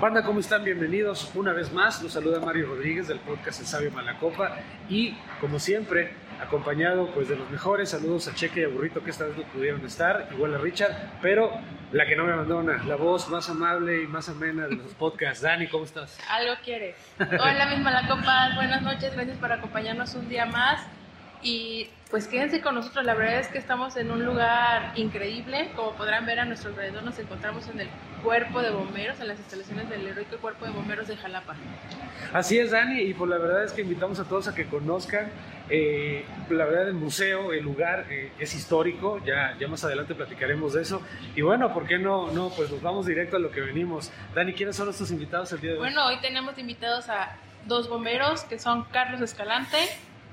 Banda, ¿cómo están? Bienvenidos una vez más. Los saluda Mario Rodríguez del podcast El Sabio Malacopa y, como siempre, acompañado pues de los mejores. Saludos a Cheque y a Burrito que esta vez no pudieron estar, igual a Richard, pero la que no me abandona, la voz más amable y más amena de los podcasts. Dani, ¿cómo estás? Algo quiere. Hola, mis Malacopas. Buenas noches. Gracias por acompañarnos un día más. Y pues quédense con nosotros, la verdad es que estamos en un lugar increíble, como podrán ver a nuestro alrededor nos encontramos en el cuerpo de bomberos, en las instalaciones del heroico cuerpo de bomberos de Jalapa. Así es, Dani, y pues la verdad es que invitamos a todos a que conozcan, eh, la verdad el museo, el lugar eh, es histórico, ya, ya más adelante platicaremos de eso, y bueno, ¿por qué no? No, pues nos vamos directo a lo que venimos. Dani, ¿quiénes son nuestros invitados el día de hoy? Bueno, hoy tenemos invitados a dos bomberos, que son Carlos Escalante,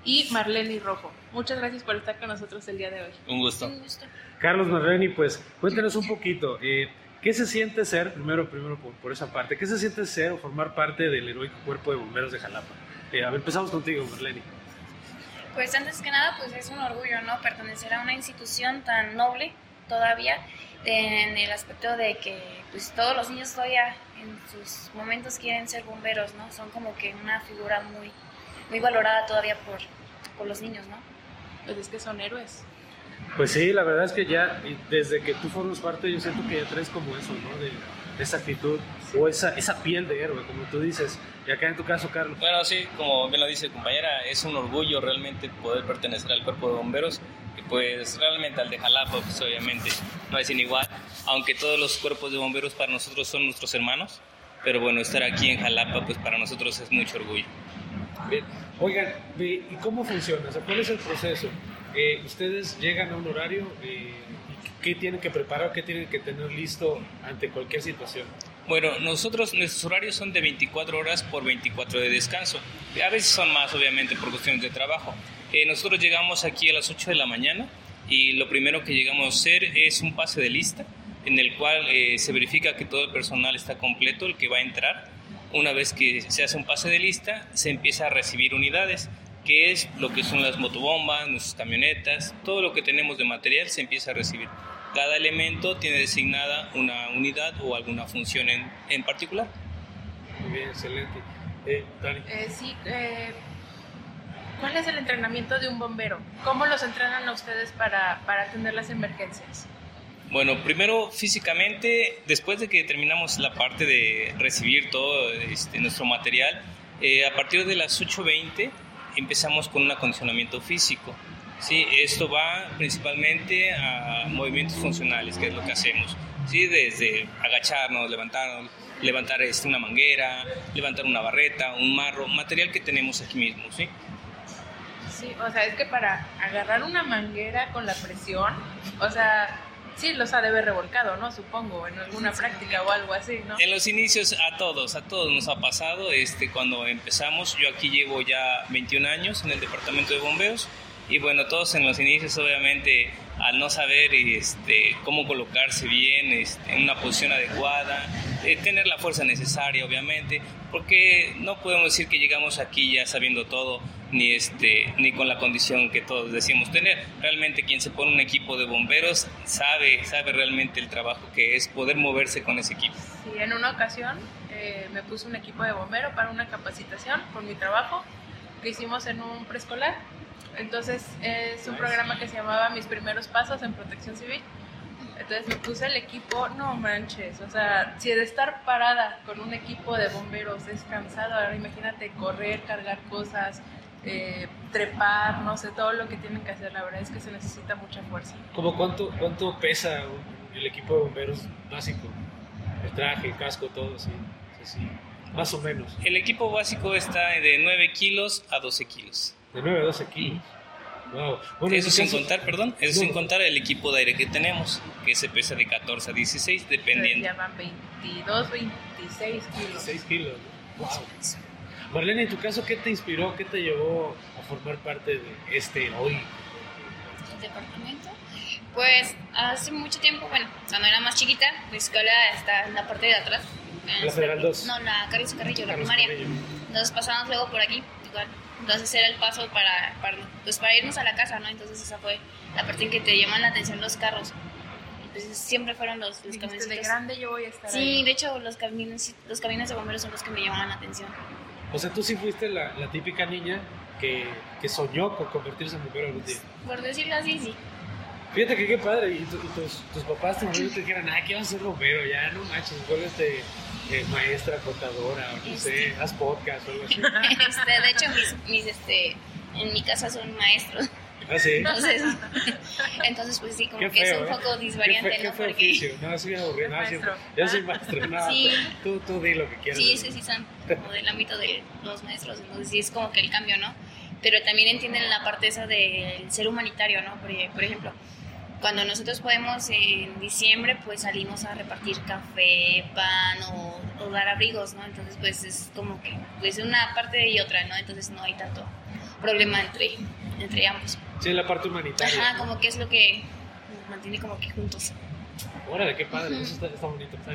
y Marlene Rojo. Muchas gracias por estar con nosotros el día de hoy. Un gusto. Un gusto. Carlos Marlene, pues cuéntenos un poquito, eh, ¿qué se siente ser, primero, primero por, por, esa parte, qué se siente ser o formar parte del heroico cuerpo de bomberos de Jalapa? Eh, a ver, empezamos contigo, Marlene. Pues antes que nada, pues es un orgullo, ¿no? Pertenecer a una institución tan noble todavía, en el aspecto de que pues todos los niños todavía en sus momentos quieren ser bomberos, ¿no? Son como que una figura muy muy valorada todavía por, por los niños, ¿no? Pues es que son héroes. Pues sí, la verdad es que ya desde que tú formas parte, yo siento que ya traes como eso, ¿no? De, esa actitud o esa, esa piel de héroe, como tú dices. Y acá en tu caso, Carlos. Bueno, sí, como bien lo dice compañera, es un orgullo realmente poder pertenecer al cuerpo de bomberos y pues realmente al de Jalapa, pues obviamente no es igual, aunque todos los cuerpos de bomberos para nosotros son nuestros hermanos, pero bueno, estar aquí en Jalapa pues para nosotros es mucho orgullo. Bien. Oigan, ¿y cómo funciona? O sea, ¿Cuál es el proceso? Eh, ¿Ustedes llegan a un horario? Eh, ¿Qué tienen que preparar? ¿Qué tienen que tener listo ante cualquier situación? Bueno, nosotros, nuestros horarios son de 24 horas por 24 de descanso. A veces son más, obviamente, por cuestiones de trabajo. Eh, nosotros llegamos aquí a las 8 de la mañana y lo primero que llegamos a hacer es un pase de lista en el cual eh, se verifica que todo el personal está completo, el que va a entrar una vez que se hace un pase de lista, se empieza a recibir unidades, que es lo que son las motobombas, nuestras camionetas, todo lo que tenemos de material se empieza a recibir. Cada elemento tiene designada una unidad o alguna función en, en particular. Muy bien, excelente. Eh. Eh, sí, eh, ¿cuál es el entrenamiento de un bombero? ¿Cómo los entrenan a ustedes para, para atender las emergencias? Bueno, primero físicamente, después de que terminamos la parte de recibir todo este, nuestro material, eh, a partir de las 8.20 empezamos con un acondicionamiento físico. ¿sí? Esto va principalmente a movimientos funcionales, que es lo que hacemos. ¿sí? Desde agacharnos, levantarnos, levantar este, una manguera, levantar una barreta, un marro, material que tenemos aquí mismo. ¿sí? Sí, o sea, es que para agarrar una manguera con la presión, o sea, Sí, los ha de haber revolcado, ¿no? Supongo, en alguna práctica o algo así, ¿no? En los inicios a todos, a todos nos ha pasado. Este, cuando empezamos, yo aquí llevo ya 21 años en el departamento de bomberos y bueno, todos en los inicios obviamente al no saber este, cómo colocarse bien este, en una posición adecuada, eh, tener la fuerza necesaria obviamente, porque no podemos decir que llegamos aquí ya sabiendo todo ni este ni con la condición que todos decimos tener. Realmente quien se pone un equipo de bomberos sabe sabe realmente el trabajo que es poder moverse con ese equipo. Sí, en una ocasión eh, me puse un equipo de bombero para una capacitación por mi trabajo que hicimos en un preescolar. Entonces es un programa que se llamaba Mis primeros pasos en protección civil. Entonces me puse el equipo, no manches, o sea, si de estar parada con un equipo de bomberos es cansado, ahora imagínate correr, cargar cosas, eh, trepar, no sé, todo lo que tienen que hacer, la verdad es que se necesita mucha fuerza. ¿Cómo cuánto, cuánto pesa el equipo de bomberos básico? El traje, el casco, todo así, así, más o menos. El equipo básico está de 9 kilos a 12 kilos. De 9 a 12 kilos. Wow. Bueno, eso sin caso, contar, perdón, eso no. sin contar el equipo de aire que tenemos, que se pesa de 14 a 16, dependiendo. Se llaman 22, 26 kilos. 26 kilos, wow. Marlene, en tu caso, ¿qué te inspiró, qué te llevó a formar parte de este hoy? ¿El departamento? Pues hace mucho tiempo, bueno, cuando era más chiquita, la escuela está en la parte de atrás. ¿La Federal 2? No, la Carlos Carrillo, la Carlos primaria. Carrillo. Entonces pasamos luego por aquí, igual. Entonces era el paso para, para, pues para irnos a la casa, ¿no? Entonces esa fue la parte en que te llaman la atención los carros. pues siempre fueron los, los camiones. de grande yo voy a estar Sí, de hecho los camiones, los camiones de bomberos son los que me llaman la atención. O sea, tú sí fuiste la, la típica niña que, que, soñó con convertirse en bombero algún día. Por decirlo así, sí. Fíjate que qué padre, y, tus, tus, papás te, te dijeran, ah, ¿qué vas a ser bombero? Ya, no manches, vuelves eh, maestra, contadora, o no sé, este. haz podcast o algo así. Este, de hecho, mis, mis, este, en mi casa son maestros. Ah, sí. Entonces, entonces pues sí, como que es un ¿eh? poco disvariante, ¿Qué ¿no? Porque... Oficio? No, soy aburrido. No, sí, yo soy maestro. No, sí. tú, tú di lo que quieras. Sí, sí, sí, son como del ámbito de los maestros. Entonces sí es como que el cambio, ¿no? Pero también entienden la parte esa del ser humanitario, ¿no? Porque, por ejemplo, cuando nosotros podemos en diciembre, pues salimos a repartir café, pan o, o, dar abrigos, ¿no? Entonces, pues es como que, pues una parte y otra, ¿no? Entonces no hay tanto problema entre, entre ambos. Sí, la parte humanitaria. Ajá, como que es lo que nos mantiene como que juntos. Órale, qué padre, eso está, está bonito. Está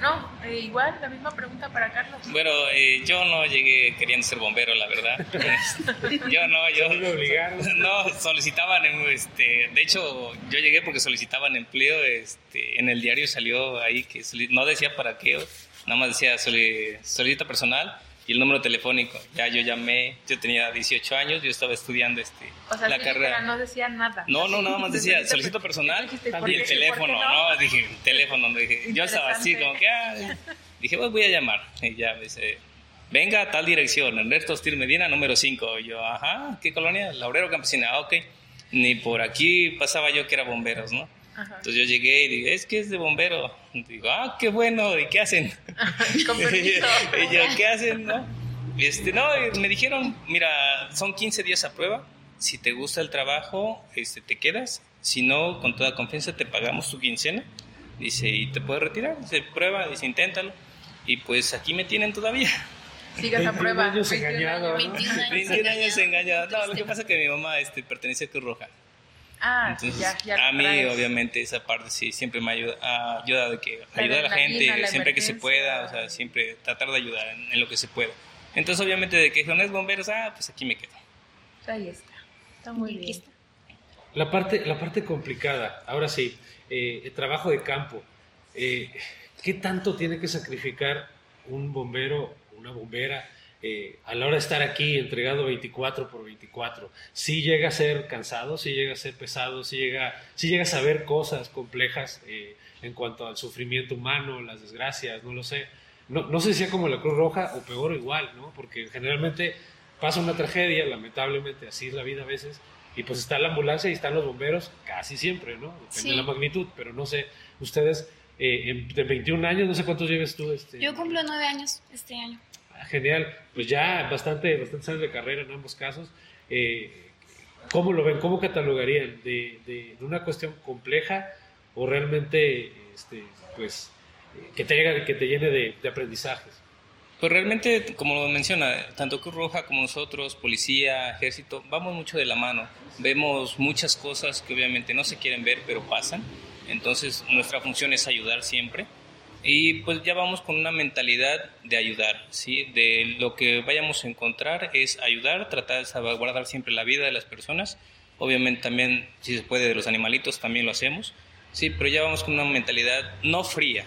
No, eh, igual, la misma pregunta para Carlos. Bueno, eh, yo no llegué queriendo ser bombero, la verdad. yo no, yo... me obligaron? No, solicitaban, este, de hecho, yo llegué porque solicitaban empleo, este, en el diario salió ahí que no decía para qué, nada más decía solicita personal y el número telefónico. Ya yo llamé, yo tenía 18 años, yo estaba estudiando este, o sea, la carrera. no decía nada. No, no, nada más decía solicito personal y el teléfono, no? Dije, teléfono, dije, yo estaba así como que, ah, dije, pues voy a llamar. Y ya me dice, venga a tal dirección, Ernesto Hostil Medina, número 5. Y yo, ajá, ¿qué colonia? Laurero Campesina, ah, ok. Ni por aquí pasaba yo que era bomberos, ¿no? Entonces yo llegué y dije, es que es de bombero. digo, ah, qué bueno, ¿y qué hacen? y yo, ¿qué hacen? No, este, no me dijeron, mira, son 15 días a prueba. Si te gusta el trabajo, este, te quedas. Si no, con toda confianza te pagamos tu quincena. Dice, y te puedes retirar. Dice, prueba, dice, inténtalo. Y pues aquí me tienen todavía. Sigas a prueba. 21 años engañado. 21 años engañado. No, lo que pasa es que mi mamá este, pertenece a Cruz Roja. Ah, ya, ya a mí obviamente esa parte sí siempre me ayuda, ha ayudado de que ayudar a la gente siempre que se pueda, o sea, siempre tratar de ayudar en, lo que se pueda. Entonces obviamente de que son es bomberos, ah, pues aquí me quedo. Ahí está. Está muy bien. La parte, la parte complicada, ahora sí, eh, el trabajo de campo. Eh, ¿Qué tanto tiene que sacrificar un bombero, una bombera? Eh, a la hora de estar aquí entregado 24 por 24, si llega a ser cansado, si llega a ser pesado, si llega, si llega a saber cosas complejas eh, en cuanto al sufrimiento humano, las desgracias, no lo sé. No, no sé si sea como la Cruz Roja o peor o igual, ¿no? Porque generalmente pasa una tragedia, lamentablemente así es la vida a veces, y pues está la ambulancia y están los bomberos casi siempre, ¿no? Depende de la magnitud, pero no sé, ustedes eh, de 21 años, no sé cuántos lleves tú. Este, Yo cumplo 9 años este año genial. Pues ya bastante, bastante años de carrera en ambos casos. Eh, ¿Cómo lo ven? ¿Cómo catalogarían? ¿De, de, una cuestión compleja o realmente este, pues, que, te, que te llene de, aprendizajes? Pues realmente, como menciona, tanto Cruz Roja como nosotros, policía, ejército, vamos mucho de la mano. Vemos muchas cosas que obviamente no se quieren ver, pero pasan. Entonces, nuestra función es ayudar siempre. Y pues ya vamos con una mentalidad de ayudar, ¿sí? De lo que vayamos a encontrar es ayudar, tratar de salvaguardar siempre la vida de las personas. Obviamente también, si se puede, de los animalitos también lo hacemos, ¿sí? Pero ya vamos con una mentalidad no fría,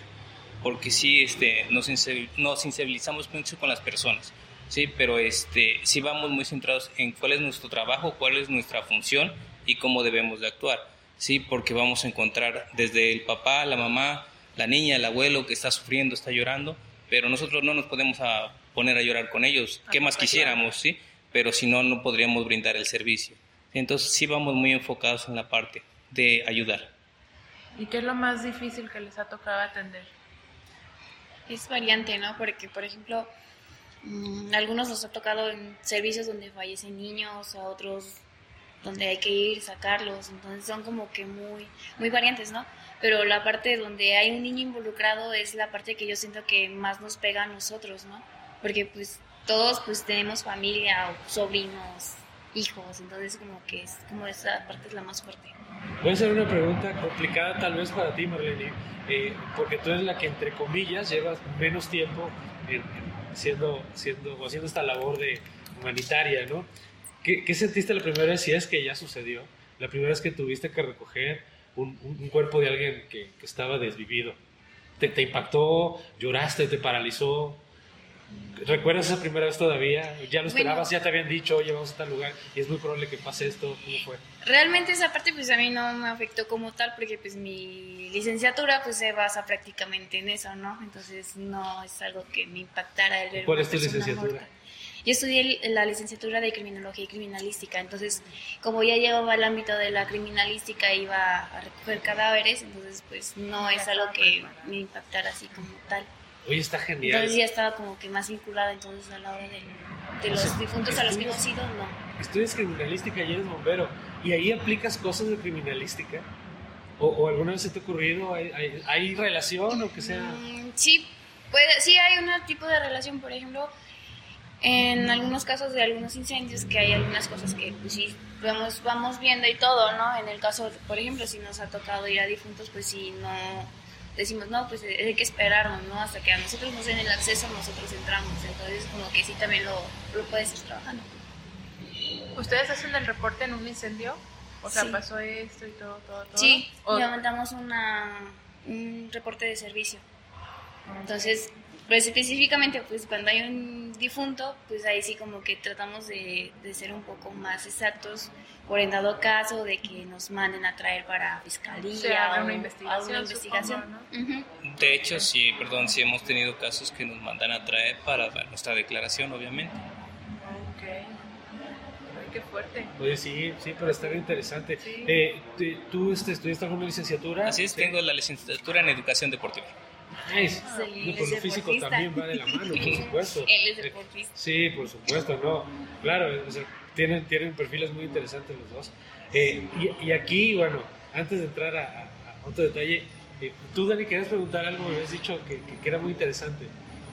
porque sí este, nos, sensibilizamos mucho con las personas, ¿sí? Pero este, sí vamos muy centrados en cuál es nuestro trabajo, cuál es nuestra función y cómo debemos de actuar, ¿sí? Porque vamos a encontrar desde el papá, la mamá, la niña, el abuelo que está sufriendo, está llorando, pero nosotros no nos podemos a poner a llorar con ellos. ¿Qué más quisiéramos, sí? Pero si no, no podríamos brindar el servicio. Entonces sí vamos muy enfocados en la parte de ayudar. ¿Y qué es lo más difícil que les ha tocado atender? Es variante, ¿no? Porque, por ejemplo, mm, algunos nos ha tocado en servicios donde fallecen niños, a otros donde hay que ir, sacarlos, entonces son como que muy, muy variantes, ¿no? pero la parte donde hay un niño involucrado es la parte que yo siento que más nos pega a nosotros, ¿no? Porque pues todos pues tenemos familia o sobrinos, hijos, entonces como que es como esa parte es la más fuerte. Puede ser una pregunta complicada tal vez para ti, Marlene, eh, porque tú eres la que entre comillas llevas menos tiempo siendo, siendo, o haciendo esta labor de humanitaria, ¿no? ¿Qué, ¿Qué sentiste la primera vez, si es que ya sucedió, la primera vez que tuviste que recoger un, un cuerpo de alguien que, que estaba desvivido. ¿Te, ¿Te, impactó? ¿Lloraste? ¿Te paralizó? ¿Recuerdas esa primera vez todavía? ¿Ya lo esperabas? Bueno, ¿Ya te habían dicho, oye, vamos a tal lugar y es muy probable que pase esto? ¿Cómo fue? Realmente esa parte pues a mí no me afectó como tal porque pues mi licenciatura pues se basa prácticamente en eso, ¿no? Entonces no es algo que me impactara el ver ¿Cuál es tu licenciatura? Yo estudié la licenciatura de criminología y criminalística, entonces como ya llegaba al ámbito de la criminalística iba a recoger cadáveres, entonces pues no es algo que me impactara así como tal. Oye, está genial. Entonces ya estaba como que más vinculada entonces a la hora de, de los o sea, difuntos a los que hemos ido, no. Estudias criminalística y eres bombero, y ahí aplicas cosas de criminalística. ¿O, o alguna vez se te ha ocurrido? ¿Hay, hay, hay relación o que sea? Mm, sí, puede, sí hay un tipo de relación, por ejemplo, en algunos casos de algunos incendios que hay algunas cosas que pues sí vamos, vamos viendo y todo, ¿no? En el caso, por ejemplo, si nos ha tocado ir a difuntos, pues sí, no decimos, no, pues hay que esperarnos, ¿no? Hasta que a nosotros nos den el acceso, nosotros entramos. Entonces, como que sí también lo, lo puedes ir trabajando. ¿Ustedes hacen el reporte en un incendio? O sea, sí. pasó esto y todo, todo, todo. Sí, levantamos una, un reporte de servicio. Entonces, pues específicamente, pues cuando hay un difunto, pues ahí sí como que tratamos de, de, ser un poco más exactos por en dado caso de que nos manden a traer para fiscalía o sea, o una investigación. alguna investigación. Supongo, ¿no? uh -huh. De hecho, sí, perdón, sí hemos tenido casos que nos mandan a traer para dar nuestra declaración, obviamente. Ok. Ay, qué fuerte. Oye, sí, sí, pero está bien interesante. Sí. Eh, ¿Tú este, estudiaste alguna licenciatura? Así es, sí. tengo la licenciatura en Educación Deportiva. Nice. No, por lo físico también va de la mano, por supuesto. Él es deportista. Sí, por supuesto, no. Claro, o sea, tienen, tienen perfiles muy interesantes los dos. Eh, y, y, aquí, bueno, antes de entrar a, a, a otro detalle, eh, tú, Dani, querías preguntar algo, me habías dicho que, que, que era muy interesante,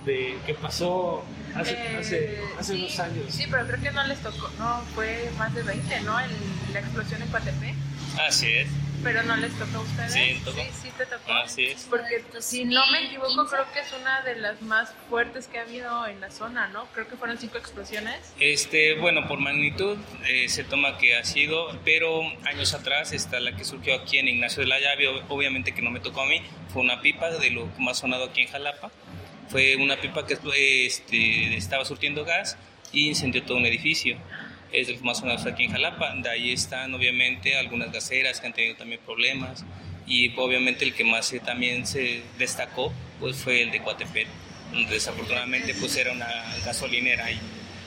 de que pasó hace, Eh, hace, hace sí, unos años. Sí, pero creo que no les tocó, no, fue más de 20, ¿no? El- la explosión en Coatepec, Así es. Pero no les tocó a ustedes. Sí, me tocó. sí, sí te tocó. Así es. Porque si no me equivoco, 2015. creo que es una de las más fuertes que ha habido en la zona, ¿no? Creo que fueron cinco explosiones. Este, bueno, por magnitud eh, se toma que ha sido, pero años atrás está la que surgió aquí en Ignacio de la Llave, ob- obviamente que no me tocó a mí, fue una pipa de lo más sonado aquí en Jalapa. Fue una pipa que este, estaba surtiendo gas y incendió todo un edificio. Es de los más sonados aquí en Jalapa. De ahí están obviamente algunas gaseras que han tenido también problemas y obviamente el que más se- también se destacó pues fue el de Coatepec. donde Desafortunadamente pues era una gasolinera ahí.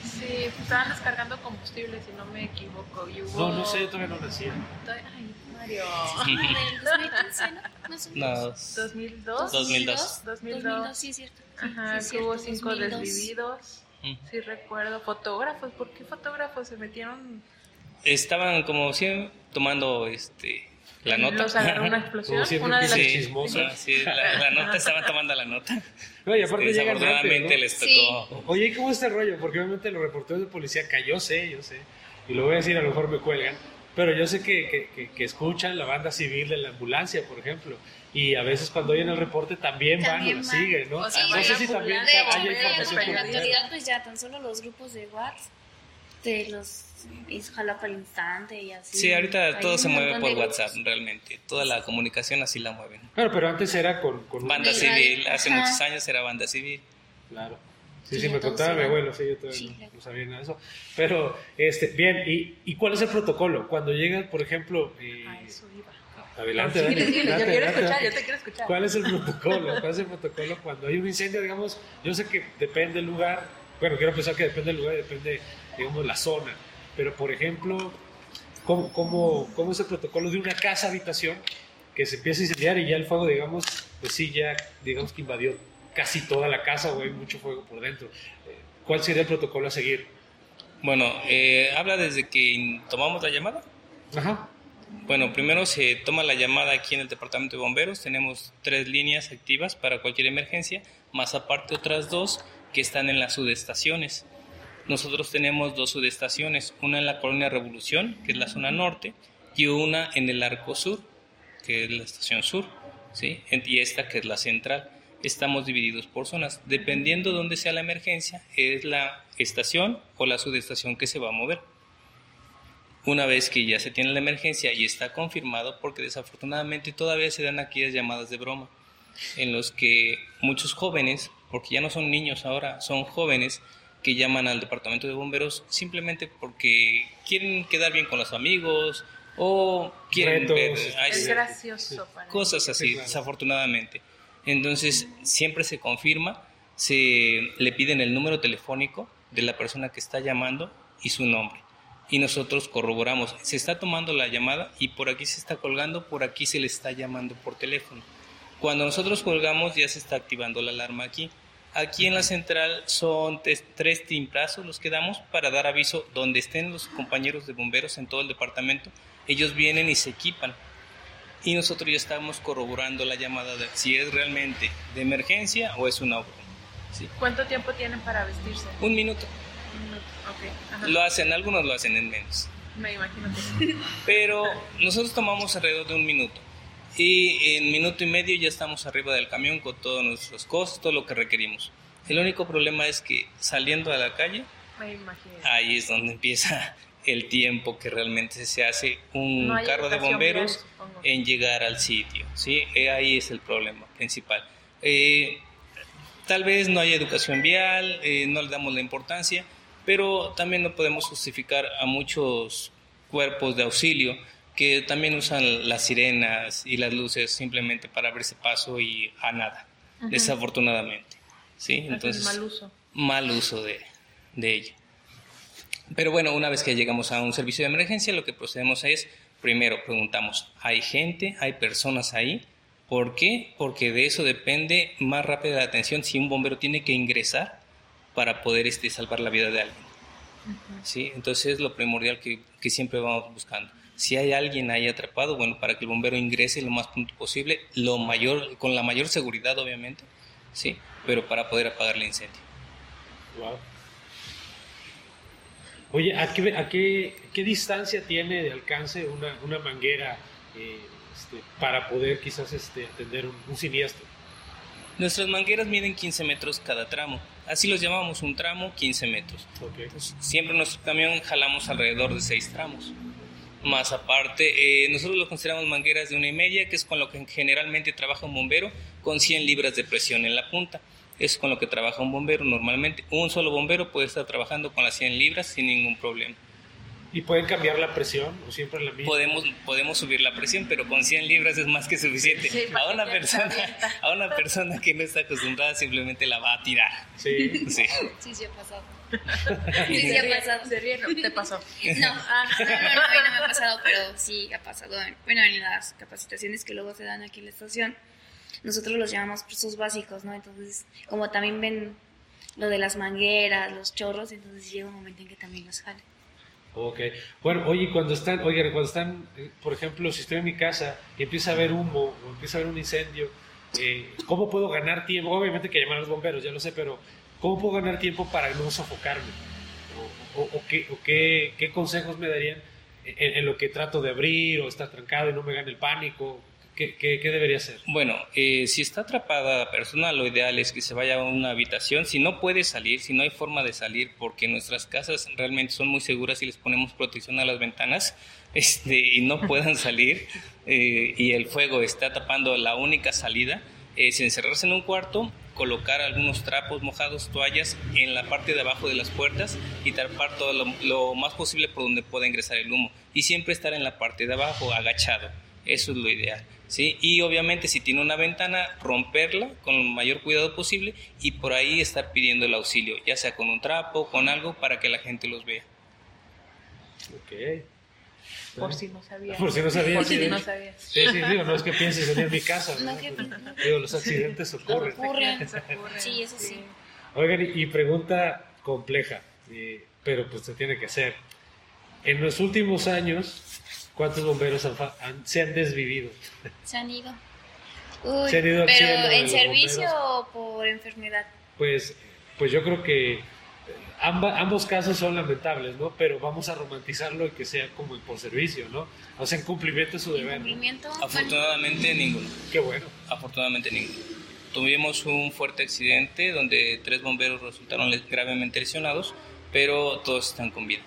Sí, pues, estaban descargando combustible, si no me equivoco. Y hubo... No, no sé, yo todavía no nací. Ay, Mario. Ah, del 2015, ¿no? Más o menos. No, 2002. 2002. 2002. sí, es cierto. Ajá, Sí, que es hubo cierto, cinco 2002. desvividos. Sí, recuerdo. Fotógrafos, ¿por qué fotógrafos se metieron? Estaban como siempre tomando este la nota. Los agarró una explosión. Como una de las Sí, chismoso. ah, sí, la, la nota, estaban tomando la nota. No, y aparte Este, rápido, ¿no? les Sí. tocó. Oye, ¿y cómo está el rollo? Porque obviamente los reporteros de policía, que yo sé, yo sé, y lo voy a decir, a lo mejor me cuelgan, pero yo sé que, que, que- que escuchan la banda civil de la ambulancia, por ejemplo, y a veces cuando oyen el reporte también, van y También lo van. siguen, ¿no? O sea, no sé si también De haya Hay en información la actualidad, pues ya tan solo los grupos de WhatsApp, de los Jalapa al instante y así. Sí, ahorita Hay todo se mueve por. WhatsApp, realmente. Toda la comunicación así la mueven. Claro, pero antes era con... con Banda civil, radio. hace Ajá. muchos años era banda civil. Claro. Sí, Sí, sí, me contaba mi abuelo, sí, yo todavía Sí, no, no sabía nada de eso. Pero, este, bien, ¿y, y cuál es el protocolo? Cuando llegan, por ejemplo... eh, A eso iba. Adelante, adelante, dile, yo quiero escuchar, yo te quiero escuchar. ¿Cuál es el protocolo? ¿Cuál es el protocolo cuando hay un incendio? Digamos, yo sé que depende del lugar, bueno, quiero pensar que depende del lugar y depende, digamos, la zona, pero por ejemplo, ¿cómo, cómo, cómo es el protocolo de una casa habitación que se empieza a incendiar y ya el fuego, digamos, pues sí, ya, digamos que invadió casi toda la casa o hay mucho fuego por dentro? Eh, ¿Cuál sería el protocolo a seguir? Bueno, eh, habla desde que tomamos la llamada. Ajá. Bueno, primero se toma la llamada aquí en el departamento de bomberos. Tenemos tres líneas activas para cualquier emergencia, más aparte otras dos que están en las subestaciones. Nosotros tenemos dos subestaciones, una en la colonia Revolución, que es la zona norte, y una en el arco sur, que es la estación sur, ¿sí? y esta que es la central. Estamos divididos por zonas. Dependiendo de dónde sea la emergencia, es la estación o la subestación que se va a mover. Una vez que ya se tiene la emergencia y está confirmado, porque desafortunadamente todavía se dan aquellas llamadas de broma, en los que muchos jóvenes, porque ya no son niños ahora, son jóvenes que llaman al departamento de bomberos simplemente porque quieren quedar bien con los amigos o quieren ver es gracioso cosas así, desafortunadamente. Entonces siempre se confirma, se le piden el número telefónico de la persona que está llamando y su nombre y nosotros corroboramos, se está tomando la llamada y por aquí se está colgando, por aquí se le está llamando por teléfono. Cuando nosotros colgamos ya se está activando la alarma aquí. Aquí en la central son tres timplazos los que damos para dar aviso donde estén los compañeros de bomberos en todo el departamento. Ellos vienen y se equipan. Y nosotros ya estamos corroborando la llamada de si es realmente de emergencia o es una obra. ¿Cuánto tiempo tienen para vestirse? Un minuto. Lo hacen, algunos lo hacen en menos. Me imagino que sí. Pero nosotros tomamos alrededor de un minuto. Y en minuto y medio ya estamos arriba del camión con todos nuestros costos, todo lo que requerimos. El único problema es que saliendo a la calle, ahí es donde empieza el tiempo que realmente se hace un carro de bomberos en llegar al sitio. ¿sí? Eh, ahí es el problema principal. Eh, tal vez no haya educación vial, eh, no le damos la importancia, pero también no podemos justificar a muchos cuerpos de auxilio que también usan las sirenas y las luces simplemente para abrirse paso y a nada, desafortunadamente. ¿sí? Entonces, mal uso. Mal uso de, de ella. Pero bueno, una vez que llegamos a un servicio de emergencia, lo que procedemos es, primero preguntamos, ¿hay gente, hay personas ahí? ¿Por qué? Porque de eso depende más rápida la atención si un bombero tiene que ingresar para poder este, salvar la vida de alguien. ¿Sí? Entonces es lo primordial que, que, siempre vamos buscando. Si hay alguien ahí atrapado, bueno, para que el bombero ingrese lo más pronto posible, lo mayor, con la mayor seguridad obviamente, ¿sí? pero para poder apagar el incendio. Wow. Oye, ¿a qué, a qué, qué distancia tiene de alcance una, una manguera eh, este, para poder quizás este, atender un, un siniestro? Nuestras mangueras miden 15 metros cada tramo. Así los llamamos un tramo, 15 metros. siempre en nuestro camión jalamos alrededor de 6 tramos. Más aparte, eh, nosotros lo consideramos mangueras de una y media, que es con lo que generalmente trabaja un bombero, con 100 libras de presión en la punta. Es con lo que trabaja un bombero normalmente. Un solo bombero puede estar trabajando con las 100 libras sin ningún problema. ¿Y pueden cambiar la presión o siempre la misma? Podemos, podemos subir la presión, pero con 100 libras es más que suficiente. a, una persona, a una persona que no está acostumbrada simplemente la va a tirar. Sí, sí, sí, sí ha pasado. Sí, sí ha pasado. ¿Se ríe? No, te pasó. No, ah, no, no, no, no, me ha pasado, pero sí ha pasado. Bueno, en las capacitaciones que luego se dan aquí en la estación, nosotros los llamamos cursos básicos, ¿no? Entonces, como también ven lo de las mangueras, los chorros, entonces llega un momento en que también los jalen. Ok. Bueno, oye, cuando están, oye, cuando están, eh, por ejemplo, si estoy en mi casa y empieza a haber humo o empieza a haber un incendio, eh, ¿cómo puedo ganar tiempo? Obviamente que llamar a los bomberos, ya lo sé, pero ¿cómo puedo ganar tiempo para no sofocarme? ¿O, qué, qué, consejos me darían en, lo que trato de abrir o estar trancado y no me gane el pánico? ¿Qué, debería hacer? Bueno, eh, si está atrapada la persona, lo ideal es que se vaya a una habitación. Si no puede salir, si no hay forma de salir, porque nuestras casas realmente son muy seguras y les ponemos protección a las ventanas este, y no puedan salir eh, y el fuego está tapando la única salida, es encerrarse en un cuarto, colocar algunos trapos mojados, toallas en la parte de abajo de las puertas y tapar todo lo, lo más posible por donde pueda ingresar el humo. Y siempre estar en la parte de abajo, agachado. Eso es lo ideal. ¿Sí? Y obviamente si tiene una ventana, romperla con el mayor cuidado posible y por ahí estar pidiendo el auxilio, ya sea con un trapo, con algo para que la gente los vea. Ok. Por si no sabía. Por si no sabía. Por si no sabía. Sí, sí, digo, no es que pienses en mi casa. ¿no? Digo, los accidentes ocurren. Ocurren. Sí, eso sí. Oigan, y pregunta compleja, pero pues se tiene que hacer. En los últimos años, ¿Cuántos bomberos se han desvivido? Se han ido. Uy, pero ¿en servicio o por enfermedad? Pues, pues yo creo que eh, ambos casos son lamentables, ¿no? Pero vamos a romantizarlo y que sea como por servicio, ¿no? O sea, en cumplimiento de su deber. ¿Cumplimiento? Afortunadamente ninguno. Qué bueno. Afortunadamente ninguno. Tuvimos un fuerte accidente donde tres bomberos resultaron gravemente lesionados, pero todos están con vida.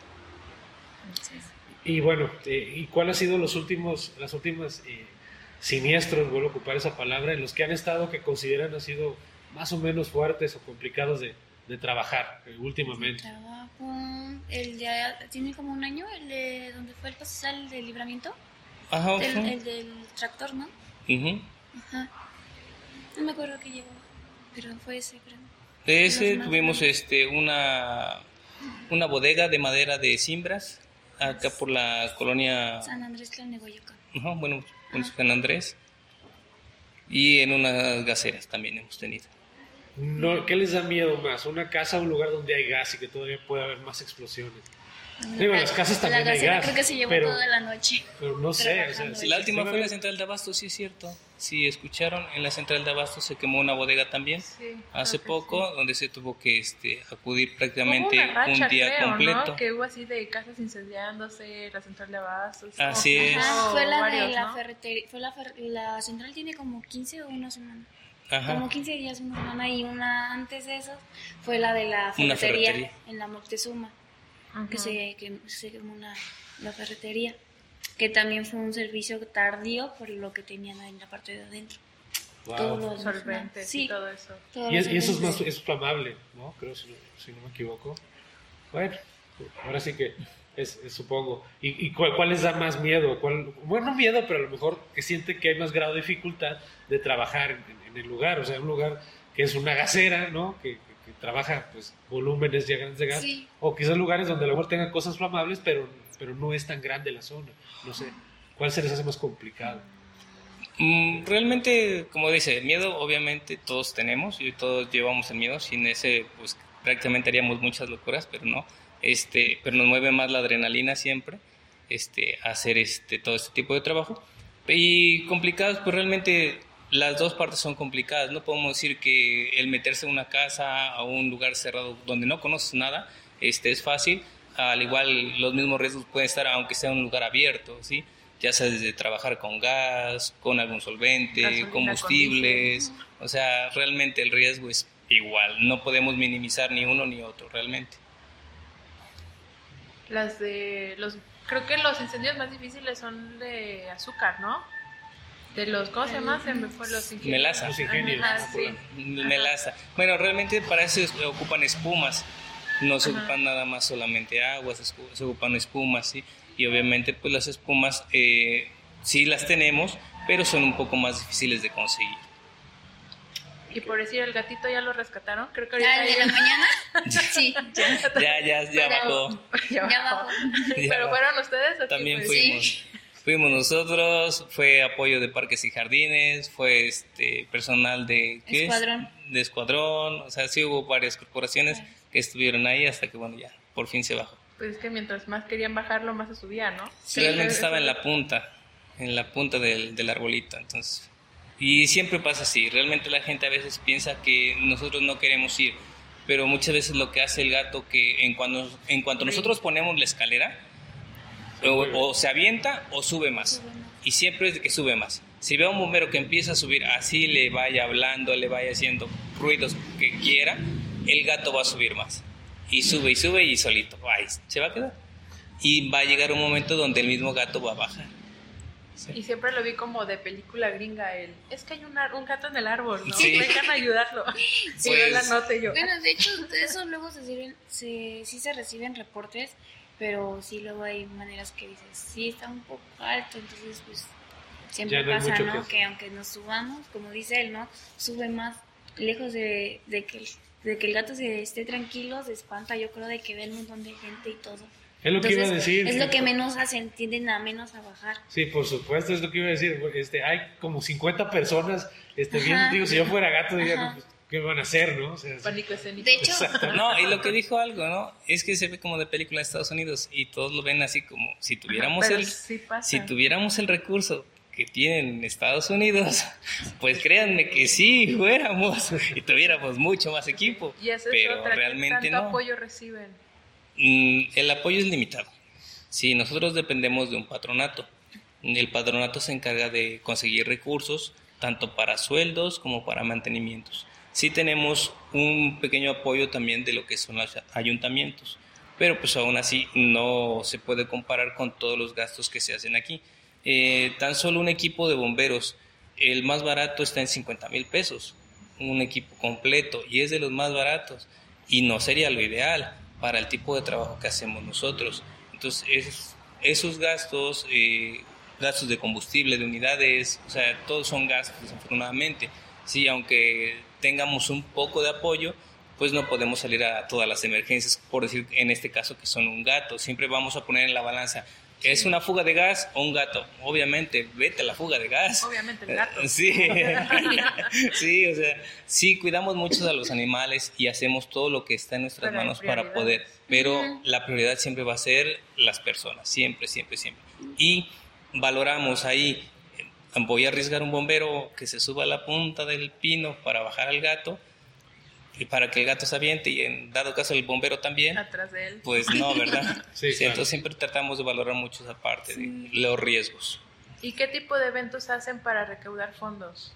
Y bueno, eh, ¿y cuál ha sido los últimos, las últimas eh, siniestros, vuelvo a ocupar esa palabra, en los que han estado que consideran han sido más o menos fuertes o complicados de, de trabajar eh, últimamente? Trabajo, el de, tiene como un año, el de donde fue el pasal de libramiento, Ajá, el, del tractor, ¿no? Ujú. Ajá. No me acuerdo qué llevó, pero fue ese, creo. De ese tuvimos este una una bodega de madera de cimbras acá por la colonia San Andrés Tlalnehuayacán. ajá, bueno, San Andrés y en unas gaseras también hemos tenido. No, ¿Qué les da miedo más? ¿Una casa o un lugar donde hay gas y que todavía puede haber más explosiones? Digo, en las casas también la hay gas, creo que se llevó pero- toda la noche. Pero no sé, o sea, sí, la sí, última sí, fue en la sí. central de Abasto, sí es cierto. Si escucharon, en la central de Abasto se quemó una bodega también Sí, hace poco, sí. donde se tuvo que este acudir prácticamente racha, un día creo, completo. ¿no? Que hubo así de casas incendiándose, la central de abastos. Así es. Ajá, fue la varios, de la ¿no? ferretería, fue la, fer- la central tiene como 15 o una semana. Ajá. Como 15 días, una semana y una antes de eso fue la de la Una ferretería, ferretería. en la Moctezuma, que se, que se quemó una, la ferretería, que también fue un servicio tardío por lo que tenían en la parte de adentro. Wow. Todo lo demás, Solventes sí, y todo eso. todos Y, los es- y eso es más es flamable, ¿no? Creo, si, no- si no me equivoco. Bueno, ahora sí que es, es supongo. ¿Y, y cuál, cuál les da más miedo? ¿Cuál, bueno, no miedo, pero a lo mejor que sienten que hay más grado de dificultad de trabajar en, en el lugar. O sea, un lugar que es una gasera, ¿no? Que trabaja pues volúmenes ya grandes de gas. Sí. O quizás lugares donde a lo mejor tengan cosas flamables, pero, pero no es tan grande la zona. No sé. ¿Cuál se les hace más complicado? Mm, realmente, como dice, miedo obviamente todos tenemos y todos llevamos el miedo. Sin ese, pues prácticamente haríamos muchas locuras, pero no. Este, pero nos mueve más la adrenalina siempre, este, hacer este todo este tipo de trabajo. Y complicados, pues realmente las dos partes son complicadas. No podemos decir que el meterse en una casa a un lugar cerrado donde no conoces nada, este, es fácil. Al igual los mismos riesgos pueden estar aunque sea un lugar abierto, ¿sí? Ya sea desde trabajar con gas, con algún solvente, Gasolina, combustibles, o sea, realmente el riesgo es igual. No podemos minimizar ni uno ni otro, realmente. Las de los creo que los incendios más difíciles son de azúcar, ¿no? De los ¿cómo se llama? Se me fue los ingenios. Melaza. Los ingenios. Ajá, sí. Melaza. Bueno, realmente para eso es- ocupan espumas. No se Ajá. ocupan nada más solamente agua, se, ocupan espumas, ¿sí? Y obviamente pues las espumas eh, sí las tenemos, pero son un poco más difíciles de conseguir. Y por decir el gatito ya lo rescataron, creo que ahorita Ah, el de la mañana? Sí, ya. Ya, ya, ya bajó. ya Ya bajó. Pero fueron ustedes o También fuimos. Fuimos nosotros, fue apoyo de parques y jardines, fue este personal de ¿qué es? Escuadrón. de escuadrón, o sea, sí hubo varias corporaciones que estuvieron ahí hasta que bueno, ya por fin se bajó. Pues es que mientras más querían bajarlo, más se subía, ¿no? Realmente estaba en la punta, en la punta del, del arbolito, entonces. Y siempre pasa así, realmente la gente a veces piensa que nosotros no queremos ir, pero muchas veces lo que hace el gato que en cuando, en cuanto nosotros ponemos la escalera, o, o se avienta o sube más. Y siempre es de que sube más. Si ve a un bombero que empieza a subir, así le vaya hablando, le vaya haciendo ruidos que quiera, el gato va a subir más. Y sube y sube y solito, ay, se va a quedar. Y va a llegar un momento donde el mismo gato va a bajar. Y siempre lo vi como de película gringa, el, es que hay un, un gato en el árbol, ¿no? Sí. Vengan a ayudarlo. y yo Pues- la noté yo. Bueno, de hecho, de eso luego se sirven, se, sí se reciben reportes, pero sí luego hay maneras que dices, sí está un poco alto, entonces pues siempre no pasa, ¿no? que aunque nos subamos, como dice él, ¿no? Sube más lejos de, de que, el- de que el gato se esté tranquilo, se espanta, yo creo, de que ve un montón de gente y todo. Es lo que iba a decir. Es lo que menos hacen, tienden a menos a bajar. Sí, por supuesto, es lo que iba a decir. Este, hay como 50 personas este, viendo, digo, si yo fuera gato, diría, pues, ¿qué van a hacer, no? O sea, Pánico escénico. De hecho. No, y lo que dijo algo, ¿no? Es que se ve como de película de Estados Unidos y todos lo ven así como si tuviéramos Pero el sí si tuviéramos el recurso que tienen Estados Unidos, pues créanme que sí fuéramos y tuviéramos mucho más equipo, y esa es pero otra, ¿qué realmente tanto no. apoyo reciben? Mm, el apoyo es limitado. Si nosotros dependemos de un patronato, el patronato se encarga de conseguir recursos tanto para sueldos como para mantenimientos. Sí tenemos un pequeño apoyo también de lo que son los ayuntamientos, pero pues aún así no se puede comparar con todos los gastos que se hacen aquí. Eh, tan solo un equipo de bomberos, el más barato está en 50 mil pesos, un equipo completo, y es de los más baratos, y no sería lo ideal para el tipo de trabajo que hacemos nosotros. Entonces, esos gastos, eh, gastos de combustible, de unidades, o sea, todos son gastos, desafortunadamente. Sí, aunque tengamos un poco de apoyo, pues no podemos salir a todas las emergencias, por decir en este caso que son un gato. Siempre vamos a poner en la balanza, ¿es una fuga de gas o un gato? Obviamente, vete a la fuga de gas. Obviamente el gato. Sí, sí, o sea, sí cuidamos mucho a los animales y hacemos todo lo que está en nuestras Pero manos para poder, pero la prioridad siempre va a ser las personas, siempre, siempre, siempre. Y valoramos ahí, eh, voy a arriesgar un bombero que se suba a la punta del pino para bajar al gato y para que el gato se aviente y en dado caso el bombero también, Atrás de él. pues no, ¿verdad? Sí, claro. Entonces siempre tratamos de valorar mucho esa parte de los riesgos. ¿Y qué tipo de eventos hacen para recaudar fondos?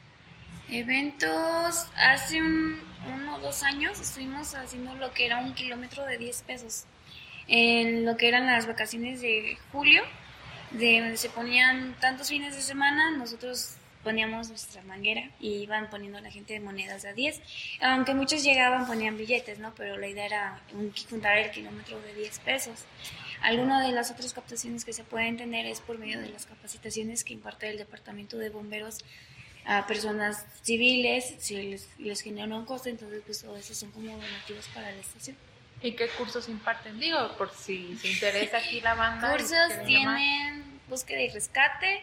Eventos, hace un, uno o dos años estuvimos haciendo lo que era un kilómetro de 10 pesos. En lo que eran las vacaciones de julio, de donde se ponían tantos fines de semana, nosotros poníamos nuestra manguera y iban poniendo la gente de monedas a 10. Aunque muchos llegaban, ponían billetes, ¿no? Pero la idea era un- juntar el kilómetro de 10 pesos. Alguna de las otras captaciones que se pueden tener es por medio de las capacitaciones que imparte el Departamento de Bomberos a personas civiles, si les, les genera un costo, entonces pues todo eso son como donativos para la estación. ¿Y qué cursos imparten? Digo, por si se interesa aquí la banda. Cursos tienen búsqueda y rescate,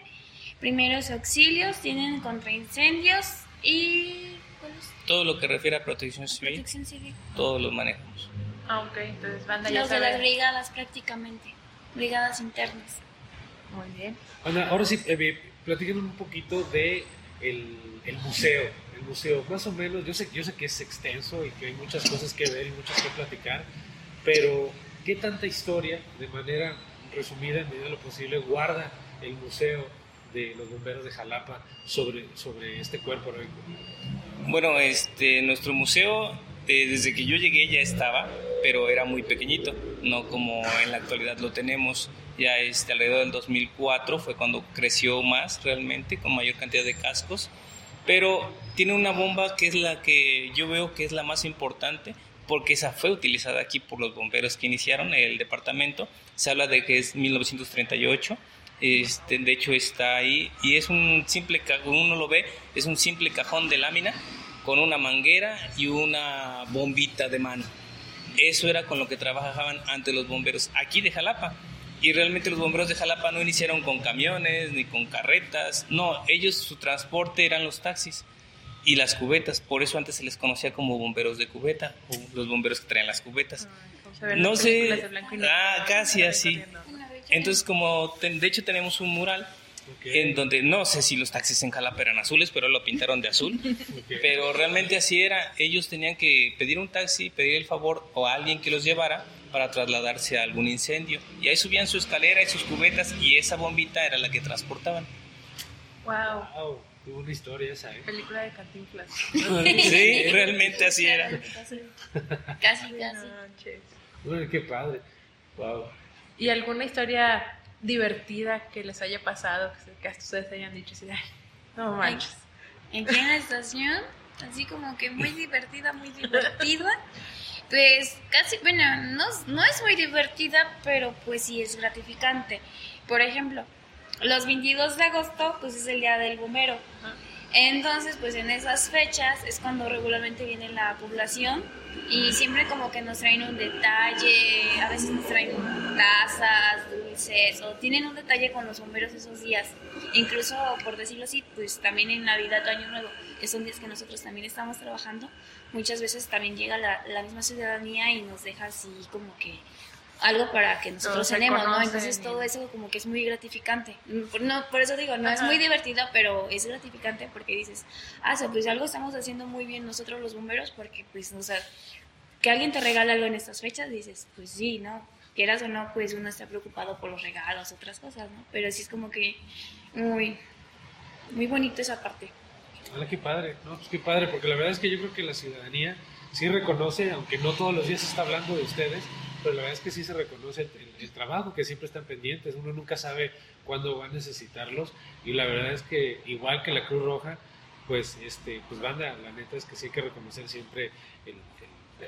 primeros auxilios, tienen contra incendios y. Todo lo que refiere a protección civil, protección civil. todos los manejamos. Ah, ok, entonces banda ya Los de las sabe. brigadas prácticamente, brigadas internas. Muy bien. Ana, ahora sí, eh, platíquenos un poquito de el, el museo. Museo, más o menos, yo sé, yo sé que es extenso y que hay muchas cosas que ver y muchas que platicar, pero ¿qué tanta historia, de manera resumida, en medida de lo posible, guarda el museo de los bomberos de Jalapa sobre, sobre este cuerpo heroico? Bueno, este, nuestro museo, eh, desde que yo llegué ya estaba, pero era muy pequeñito, no como en la actualidad lo tenemos. Ya este, alrededor del 2004 fue cuando creció más realmente, con mayor cantidad de cascos. Pero tiene una bomba que es la que yo veo que es la más importante, porque esa fue utilizada aquí por los bomberos que iniciaron el departamento. Se habla de que es 1938. Este, de hecho está ahí y es un simple cajón, uno lo ve, es un simple cajón de lámina con una manguera y una bombita de mano. Eso era con lo que trabajaban antes los bomberos aquí de Jalapa. Y realmente los bomberos de Jalapa no iniciaron con camiones ni con carretas. No, ellos su transporte eran los taxis y las cubetas. Por eso antes se les conocía como bomberos de cubeta o los bomberos que traen las cubetas. Ven No sé. Ah, casi así. Entonces, como ten- de hecho tenemos un mural Ok, en donde no sé si los taxis en Jalapa eran azules, pero lo pintaron de azul. Pero realmente así era. Ellos tenían que pedir un taxi, pedir el favor o a alguien que los llevara para trasladarse a algún incendio. Y ahí subían su escalera y sus cubetas y esa bombita era la que transportaban. Wow. Wow, tuvo una historia esa, ¿eh? Película de Cantinflas. Sí, realmente así era. Casi, casi. Qué padre. Wow. ¿Y alguna historia divertida que les haya pasado, que hasta ustedes hayan dicho así, "Ay, no manches? Aquí en la estación, así como que muy divertida, muy divertida. Pues casi, bueno, no, no es muy divertida, pero pues sí es gratificante. Por ejemplo, los 22 de agosto, pues es el día del bombero. Entonces, pues en esas fechas es cuando regularmente viene la población y siempre como que nos traen un detalle, a veces nos traen tazas, dulces o tienen un detalle con los bomberos esos días. Incluso, por decirlo así, pues también en Navidad o Año Nuevo, que son días que nosotros también estamos trabajando, muchas veces también llega la, la misma ciudadanía y nos deja así como que algo para que nosotros tenemos, ¿no? Entonces todo eso como que es muy gratificante. No, por eso digo, no es Ajá. muy divertido, pero es gratificante porque dices, ah, pues algo estamos haciendo muy bien nosotros los bomberos porque pues, o sea, que alguien te regale algo en estas fechas, dices, pues sí, ¿no? Quieras o no, pues uno está preocupado por los regalos, otras cosas, ¿no? Pero sí es como que muy, muy bonito esa parte. Hola, qué padre, ¿no? Pues qué padre, porque la verdad es que yo creo que la ciudadanía sí reconoce, aunque no todos los días se está hablando de ustedes, pero la verdad es que sí se reconoce el, el, trabajo, que siempre están pendientes, uno nunca sabe cuándo va a necesitarlos. Y la verdad es que igual que la Cruz Roja, pues, este, pues banda, la neta es que sí hay que reconocer siempre el,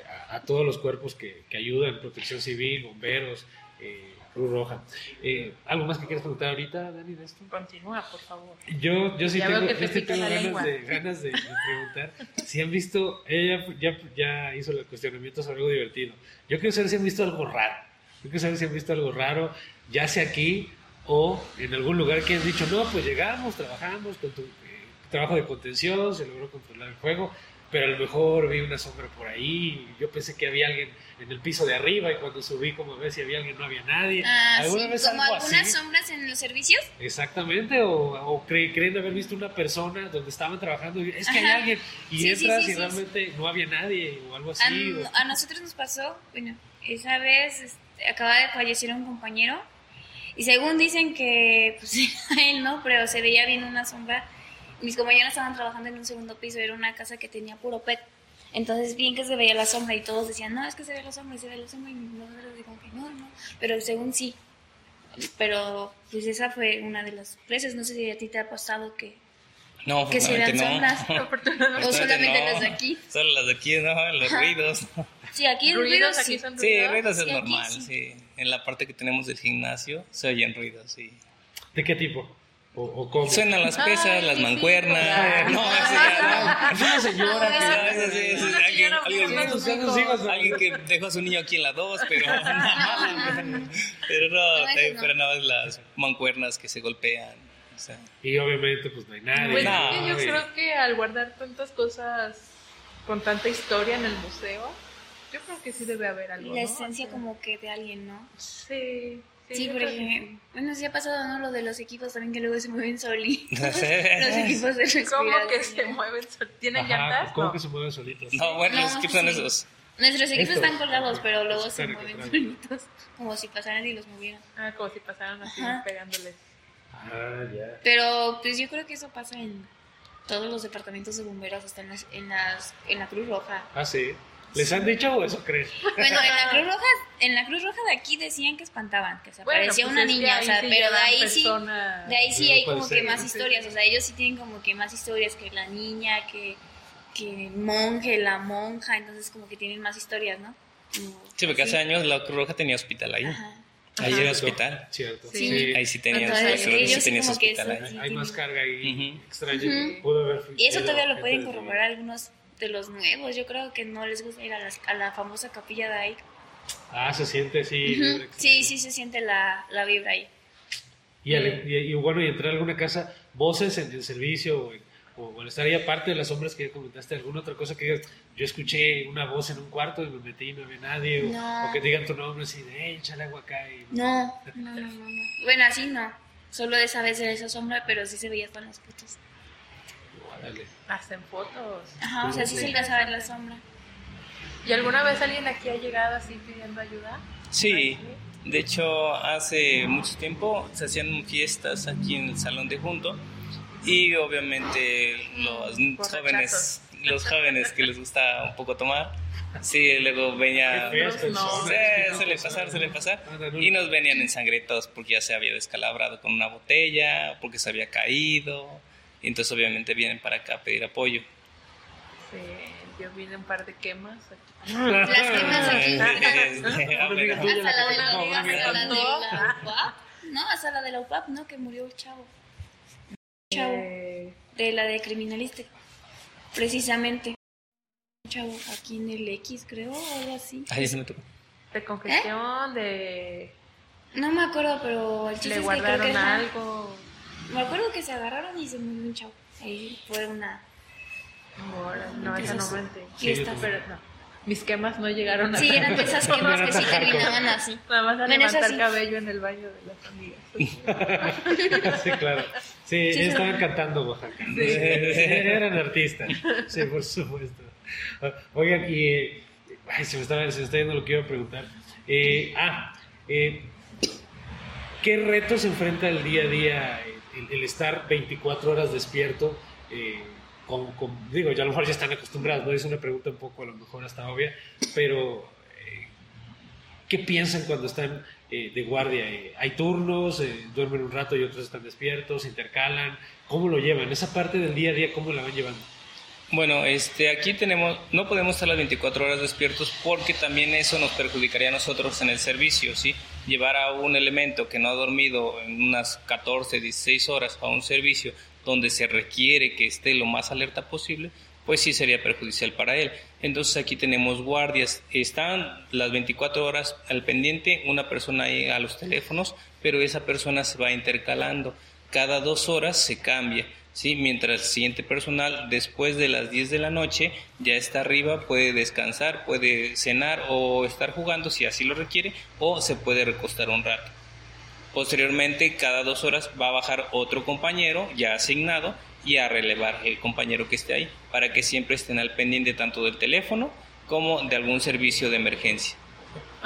a, a, todos los cuerpos que, que, ayudan, protección civil, bomberos, eh, Cruz Roja. Eh, ¿Algo más que quieras preguntar ahorita, Dani, de esto? Continúa, por favor. Yo, yo sí ya tengo, yo sí tengo ganas, de, ganas de, de, preguntar si han visto, ella ya, ya hizo el cuestionamiento sobre algo divertido. Yo quiero saber si han visto algo raro. Yo quiero saber si han visto algo raro, ya sea aquí o en algún lugar que han dicho, no, pues llegamos, trabajamos con tu eh, trabajo de contención, se logró controlar el juego, pero a lo mejor vi una sombra por ahí, yo pensé que había alguien en el piso de arriba y cuando subí como a ver si había alguien no había nadie. Ah, ¿Alguna sí, vez como algo algunas así? sombras en los servicios. Exactamente, o, o cre creyendo haber visto una persona donde estaban trabajando y es que Ajá. hay alguien y sí, entras sí, y realmente no había nadie o algo así. A, o... a, nosotros nos pasó, bueno, esa vez este, acaba de fallecer un compañero y según dicen que pues él, ¿no? Pero se veía bien una sombra. Mis compañeros estaban trabajando en un segundo piso, era una casa que tenía puro pet. Entonces, bien que se veía la sombra y todos decían, no, es que se ve la sombra, se ve la sombra. Y nosotros digo que no, no. Pero según sí. Pero, pues esa fue una de las sorpresas. No sé si a ti te ha pasado que, no, que se vean no. sombras. o solamente no. las de aquí. Solo las de aquí, ¿no? Los Ajá. ruidos. Sí, aquí ¿Ruidos ruido aquí sí. son Sí, ruidos? ruidos es Sí, aquí normal, sí. sí. En la parte que tenemos del gimnasio se oyen ruidos, sí. ¿De qué tipo? ¿O, o cómo? Suenan las pesas, Ay, las mancuernas. sí, no, sí. eso ya Es una señora No, que... no. Alguien, que dejó a su niño aquí en la 2, pero pero No, no, eh, no. pero nada más las mancuernas que se golpean. O sea, Y obviamente pues no hay nadie. Pues No, es yo y- creo que al guardar tantas cosas con tanta historia en el museo, yo creo que sí debe haber algo. La ¿no? esencia O sea, como que de alguien, ¿no? Sí. Sí, yo por creo que ejemplo. Bueno, sí ha pasado, ¿no? Lo de los equipos también que luego se mueven solitos. los no, equipos de sí. ¿Cómo que se mueven? sol- ¿Tienen Ajá, llantas? ¿Cómo No. que se mueven solitos? bueno, los No, que son sí. esos. Nuestros equipos Estos. están colgados, pero luego se mueven solitos. Como si pasaran y los movieran. Ah, como si pasaran así Ajá. pegándoles. Ah, ya. Pero pues yo creo que eso pasa en todos los departamentos de bomberos, hasta en, las, en, las, en la Cruz Roja. Ah, sí. ¿Les han dicho o eso creen? Bueno, en la Cruz Roja, en la Cruz Roja de aquí decían que espantaban, que se Bueno, aparecía pues una niña, o sea, sí pero de ahí sí, de ahí sí hay como ser. que más Sí, sí, historias, sí. o sea, ellos sí tienen como que más historias que la niña, que, que monje, la monja, entonces como que tienen más historias, ¿no? Como- Sí, porque hace años la Cruz Roja tenía hospital ahí. Ajá. Ahí Ajá. era hospital. Cierto. Sí. Sí. Ahí sí tenía, Entonces, sí, ellos sí tenía hospital eso- ahí. Hay, hay más carga ahí. Pudo haber Y eso todavía lo pueden de- corroborar algunos de los nuevos, yo creo que no les gusta ir a, las- a la famosa capilla de ahí. Ah, se siente, sí. Sí, sí se siente la, la vibra ahí. Y, al- y- y bueno, y entrar a alguna casa, voces en el servicio o, en- o al estar ahí aparte de las sombras que ya comentaste, alguna otra cosa que digas, yo escuché una voz en un cuarto y me metí y no había nadie, o, No. o que digan tu nombre así de, "Ey, échale agua acá. Y, No, no, no, no, no. Bueno, así no. Solo esa vez era esa sombra, pero sí se veía con las fotos. Hacen fotos. Ajá, o sea, sí se alcanza a ver la sombra. ¿Y alguna vez alguien aquí ha llegado así pidiendo ayuda? Sí, de hecho hace mucho tiempo se hacían fiestas aquí en el salón de junto y obviamente los Borrachazos. jóvenes, los jóvenes que les gusta un poco tomar, sí, luego venía, Qué fiesta, no. Suele no, pasar, no, suele pasar. no. Y nos venían ensangretados porque ya se había descalabrado con una botella, porque se había caído. Y entonces obviamente vienen para acá a pedir apoyo. Sí, yo vi un par de quemas. aquí. Las quemas aquí. Eh, eh, eh, bueno. Hasta la de la, No, hasta la de no. la UAP. No, hasta la de la UAP, ¿no? Que murió el chavo. Chavo. Eh, De la de criminalística. Precisamente. Un chavo aquí en el X, creo, o algo así. Ay, se me tocó. de congestión, de... No me acuerdo, pero el chiste Le es que creo guardaron que algo. Me acuerdo que se agarraron y se murió un chavo. Ahí fue una. No, esa no. Sí, también. Pero no, mis quemas no llegaron a... Sí, eran de esas quemas que sí terminaban así. Nada más a levantar sí. cabello en el baño de las amigas. sí, claro. Sí, Sí, estaban sí. cantando Oaxaca. Sí. Eran artistas. Sí, por supuesto. Oigan, y. eh, Ay, se me, estaba, se me está yendo lo que iba a preguntar. Eh, ah, eh, ¿qué retos enfrenta el día a día el, el estar 24 horas despierto? eh, con, con- digo, ya a lo mejor ya están acostumbrados, ¿no? Es una pregunta un poco a lo mejor hasta obvia, pero eh, ¿Qué piensan cuando están eh, de guardia? Eh, ¿Hay turnos? Eh, ¿Duermen un rato y otros están despiertos? ¿Intercalan? ¿Cómo lo llevan? Esa parte del día a día, ¿cómo la van llevando? Bueno, este, aquí tenemos, no podemos estar las 24 horas despiertos porque también eso nos perjudicaría a nosotros en el servicio, ¿sí? Llevar a un elemento que no ha dormido en unas 14, 16 horas a un servicio donde se requiere que esté lo más alerta posible, pues sí sería perjudicial para él. Entonces aquí tenemos guardias, están las 24 horas al pendiente, una persona ahí a los teléfonos, pero esa persona se va intercalando. Cada dos horas se cambia. ¿Sí? mientras el siguiente personal después de las 10 de la noche ya está arriba, puede descansar, puede cenar o estar jugando si así lo requiere o se puede recostar un rato. Posteriormente, cada dos horas va a bajar otro compañero ya asignado y a relevar el compañero que esté ahí para que siempre estén al pendiente tanto del teléfono como de algún servicio de emergencia.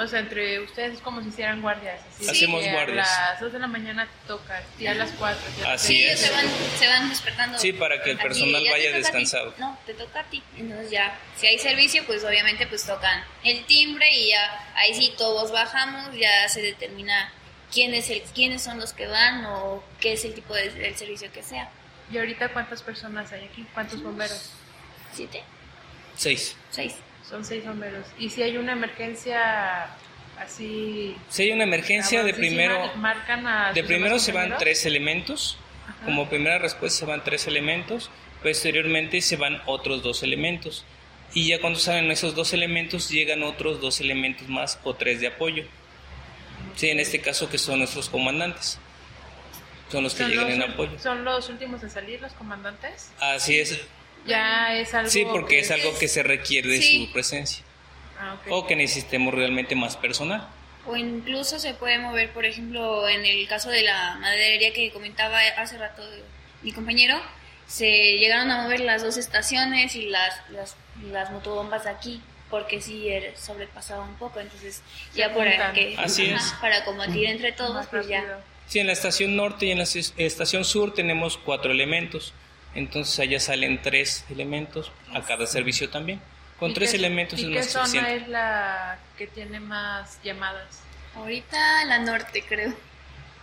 O sea, entre ustedes es como si hicieran guardias. Hacemos guardias. A las 2 de la mañana toca, y a las 4. Así sí, es. Se van, se van despertando. Sí, para que el personal vaya descansado. No, te toca a ti. Entonces ya, si hay servicio, pues obviamente pues tocan el timbre y ya ahí sí todos bajamos, ya se determina quién es el, quiénes son los que van o qué es el tipo de el servicio que sea. ¿Y ahorita cuántas personas hay aquí? ¿Cuántos bomberos? ¿Siete? Seis. Seis. Son seis bomberos. ¿Y si hay una emergencia así... Si hay una emergencia, de primero... Marcan a de primero se van tres elementos. Como primera respuesta se van tres elementos. Posteriormente se van otros dos elementos. Y ya cuando salen esos dos elementos, llegan otros dos elementos más o tres de apoyo. Sí, en este caso que son nuestros comandantes. Son los que llegan en apoyo. ¿Son los últimos en salir los comandantes? Así es. Ya es algo. Sí, porque es algo que se requiere de su presencia. Ah, okay. O que necesitemos realmente más personal. O incluso se puede mover, por ejemplo, en el caso de la maderería que comentaba hace rato mi compañero, se llegaron a mover las dos estaciones y las, las, las motobombas de aquí porque sí sobrepasaba un poco, entonces ya por que, Así es. para combatir entre todos, pues ya. Sí, en la estación norte y en la estación sur tenemos cuatro elementos, entonces allá salen tres elementos a cada servicio también. Con tres qué, elementos ¿y es qué más zona suficiente. es la que tiene más llamadas? Ahorita la norte, creo.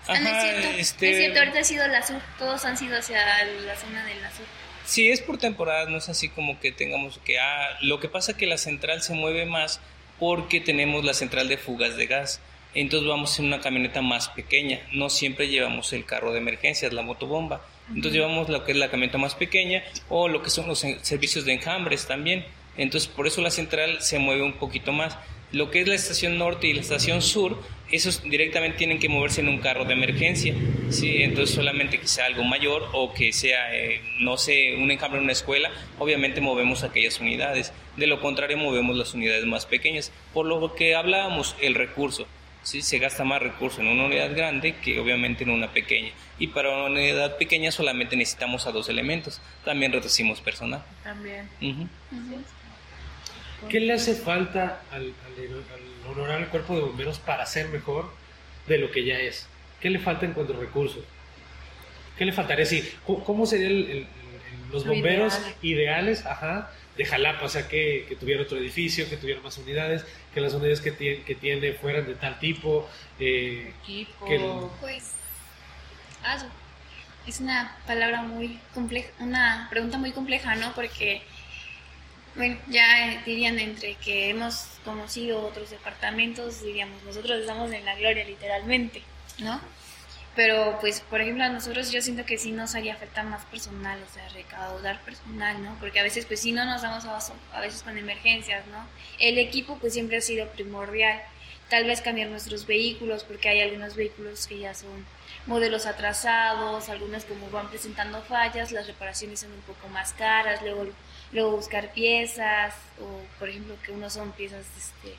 Ah, no es cierto. este- es cierto, ahorita ha sido la sur. Todos han sido hacia la zona de la sur. Sí, es por temporadas, no es así como que tengamos que... Ah, lo que pasa que la central se mueve más porque tenemos la central de fugas de gas. Entonces vamos en una camioneta más pequeña. No siempre llevamos el carro de emergencias, la motobomba. Entonces llevamos lo que es la camioneta más pequeña o lo que son los servicios de enjambres también. Entonces por eso la central se mueve un poquito más. Lo que es la estación norte y la estación sur, esos directamente tienen que moverse en un carro de emergencia. ¿sí? Entonces solamente que sea algo mayor o que sea, eh, no sé, un enjambre en una escuela, obviamente movemos aquellas unidades. De lo contrario, movemos las unidades más pequeñas. Por lo que hablábamos, el recurso. ¿sí? Se gasta más recurso en una unidad grande que obviamente en una pequeña. Y para una unidad pequeña solamente necesitamos a dos elementos. También reducimos personal. También. Ujú. ¿Qué le hace falta al, al, al honorable cuerpo de bomberos para ser mejor de lo que ya es? ¿Qué le falta en cuanto a recursos? ¿Qué le faltaría? Sí, ¿cómo, cómo serían el- el- el- los Lo bomberos ideal. ideales ajá, de Jalapa? O sea, que, que tuviera otro edificio, que tuviera más unidades, que las unidades que tiene, que tiene fueran de tal tipo. eh, Equipo. Que- Pues, es una palabra muy compleja, una pregunta muy compleja, ¿no? Porque, ya eh, dirían entre que hemos conocido otros departamentos, diríamos, nosotros estamos en la gloria literalmente, ¿no? Pero, pues, por ejemplo, a nosotros yo siento que sí nos haría falta más personal, o sea, recaudar personal, ¿no? Porque a veces, pues, sí no nos damos abasto, a veces con emergencias, ¿no? El equipo, pues, siempre ha sido primordial. Tal vez cambiar nuestros vehículos, porque hay algunos vehículos que ya son modelos atrasados, algunos como van presentando fallas, las reparaciones son un poco más caras, luego, luego buscar piezas, o por ejemplo que unos son piezas este,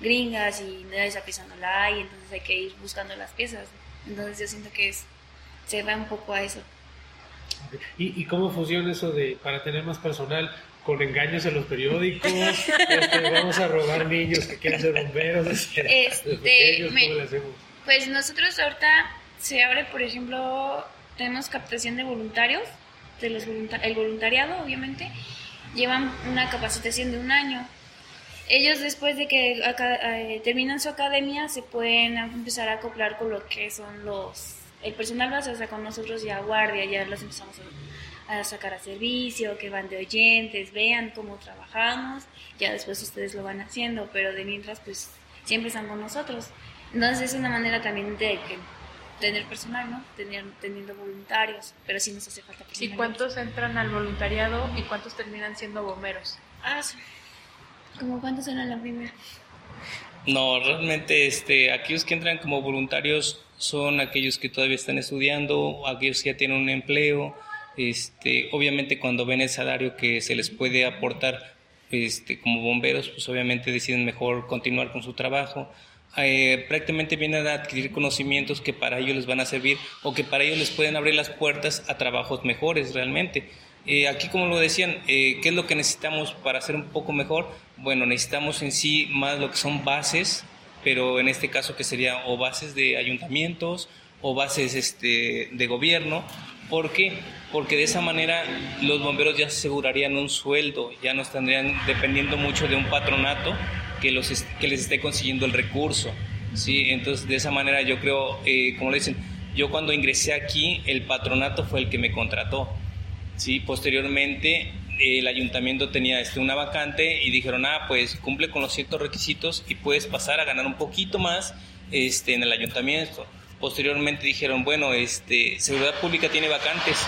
gringas y de esa pieza no la hay, entonces hay que ir buscando las piezas. Entonces yo siento que es, se va un poco a eso. ¿Y, y cómo funciona eso de para tener más personal? Con engaños en los periódicos, este, vamos a robar niños que quieren ser bomberos, este, Este, me- ¿cómo le hacemos? Pues nosotros ahorita se abre, por ejemplo, tenemos captación de voluntarios, de los volunta- el voluntariado, obviamente, llevan una capacitación de un año. ellos después de que eh, terminan su academia se pueden empezar a acoplar con lo que son los el personal base, o sea, con nosotros ya guardia, ya los empezamos a, sacar a servicio, que van de oyentes, vean cómo trabajamos, ya después ustedes lo van haciendo, pero de mientras pues siempre están con nosotros. Entonces es una manera también de que tener personal, ¿no? Tener, teniendo voluntarios, pero sí nos hace falta personal. ¿Y cuántos entran al voluntariado y cuántos terminan siendo bomberos? Ah, sí. ¿Cómo cuántos eran la primera? No, realmente este, aquellos que entran como voluntarios son aquellos que todavía están estudiando, aquellos que ya tienen un empleo. Este, obviamente cuando ven el salario que se les puede aportar este, como bomberos, pues obviamente deciden mejor continuar con su trabajo. Eh, prácticamente vienen a adquirir conocimientos que para ellos les van a servir o que para ellos les pueden abrir las puertas a trabajos mejores realmente. Eh, aquí, como lo decían, eh, ¿qué es lo que necesitamos para hacer un poco mejor? Bueno, necesitamos en sí más lo que son bases, pero en este caso que sería o bases de ayuntamientos o bases este, de gobierno. ¿Por qué? Porque de esa manera los bomberos ya asegurarían un sueldo, ya no estarían dependiendo mucho de un patronato que, los que les esté consiguiendo el recurso. ¿sí? Entonces, de esa manera yo creo, eh, como le dicen, yo cuando ingresé aquí, el patronato fue el que me contrató. ¿sí? Posteriormente, el ayuntamiento tenía este, una vacante y dijeron, ah, pues cumple con los ciertos requisitos y puedes pasar a ganar un poquito más este, en el ayuntamiento. Posteriormente dijeron, bueno, este, Seguridad Pública tiene vacantes,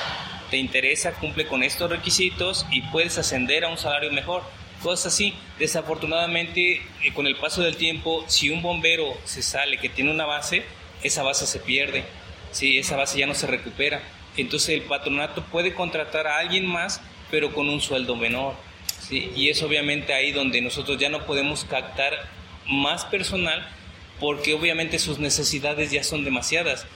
te interesa, cumple con estos requisitos y puedes ascender a un salario mejor. Cosas así. Desafortunadamente, eh, con el paso del tiempo, si un bombero se sale que tiene una base, esa base se pierde. Sí, esa base ya no se recupera. Entonces el patronato puede contratar a alguien más pero con un sueldo menor. ¿sí? Y es obviamente ahí donde nosotros ya no podemos captar más personal porque obviamente sus necesidades ya son demasiadas.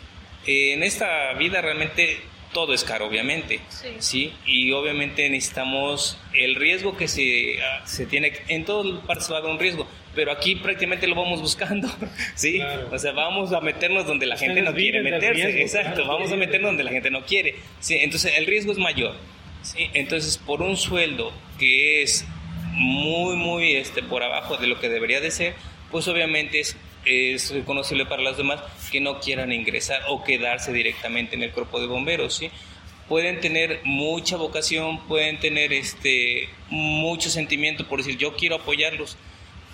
en esta vida realmente todo es caro, obviamente, sí. Y obviamente necesitamos el riesgo que se, ah, se tiene, en todo partes va a haber un riesgo, pero aquí prácticamente lo vamos buscando, ¿sí? O sea, vamos a meternos donde la gente no quiere meterse, exacto, vamos a meternos donde la gente no quiere, ¿sí? Entonces el riesgo es mayor. ¿sí? Entonces, por un sueldo que es muy, muy este, por abajo de lo que debería de ser, pues obviamente es, es reconocible para los demás que no quieran ingresar o quedarse directamente en el cuerpo de bomberos, ¿sí? Pueden tener mucha vocación, pueden tener este, mucho sentimiento por decir, yo quiero apoyarlos,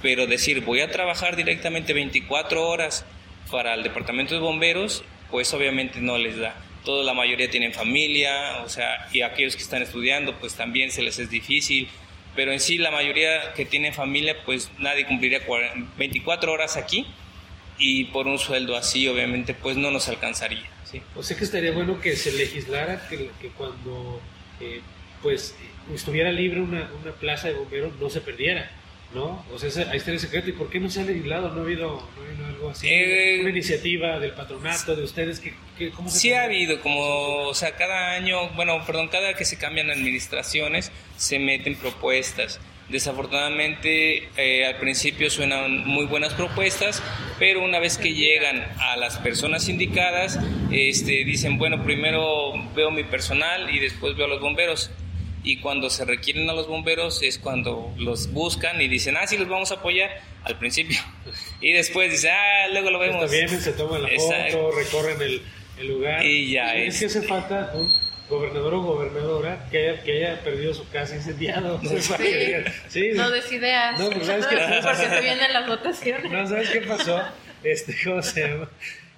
pero decir, voy a trabajar directamente 24 horas para el departamento de bomberos, pues obviamente no les da toda la mayoría tienen familia, o sea, y aquellos que están estudiando, pues también se les es difícil, pero en sí la mayoría que tiene familia, pues nadie cumpliría 24 horas aquí y por un sueldo así, obviamente, pues no nos alcanzaría. ¿sí? O sea que estaría bueno que se legislara que, que cuando eh, pues estuviera libre una, una plaza de bomberos no se perdiera ¿no? O sea, ahí está el secreto. ¿Y por qué no se ha legislado? ¿No ha habido, no ha habido algo así? Eh, ¿Una iniciativa del patronato, de ustedes? que cómo se sí ha habido, como, o sea, cada año, bueno, perdón, cada que se cambian administraciones, se meten propuestas. Desafortunadamente, eh, al principio suenan muy buenas propuestas, pero una vez que llegan a las personas indicadas, este, dicen, bueno, primero veo mi personal y después veo a los bomberos y cuando se requieren a los bomberos es cuando los buscan y dicen, ah, sí, los vamos a apoyar al principio. Y después dice, ah, luego lo vemos. Está bien, se toman la foto, recorren el, el, lugar. Y ya es. que hace falta un gobernador o gobernadora que haya, que haya perdido su casa incendiado. Sí. sí. No des ideas. No, pues, ¿sabes qué Porque se vienen las votaciones. No, ¿sabes qué pasó? Este, ¿cómo se llama?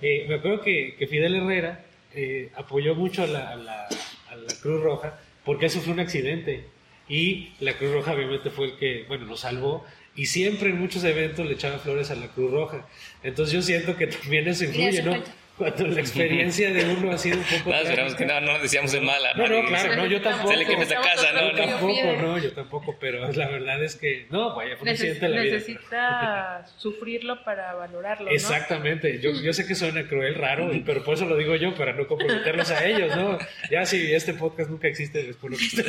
Eh, me acuerdo que, que Fidel Herrera eh, apoyó mucho a la, a la, a la Cruz Roja porque eso fue un accidente. Y la Cruz Roja obviamente fue el que, bueno, nos salvó. Y siempre en muchos eventos le echaba flores a la Cruz Roja. Entonces yo siento que también eso influye, ¿no? Cuando la experiencia de uno ha sido un poco. No, esperamos que no, no decíamos de mala. No, no, claro, no, yo tampoco. Se le queme esa casa, no, Yo tampoco, no, yo tampoco, pero la verdad es que, no, vaya, fue Neces la vida. Necesita sufrirlo para valorarlo. ¿no? Exactamente, yo, yo sé que suena cruel, raro, pero por eso lo digo yo, para no comprometerlos a ellos, ¿no? Ya si este podcast nunca existe después lo que estoy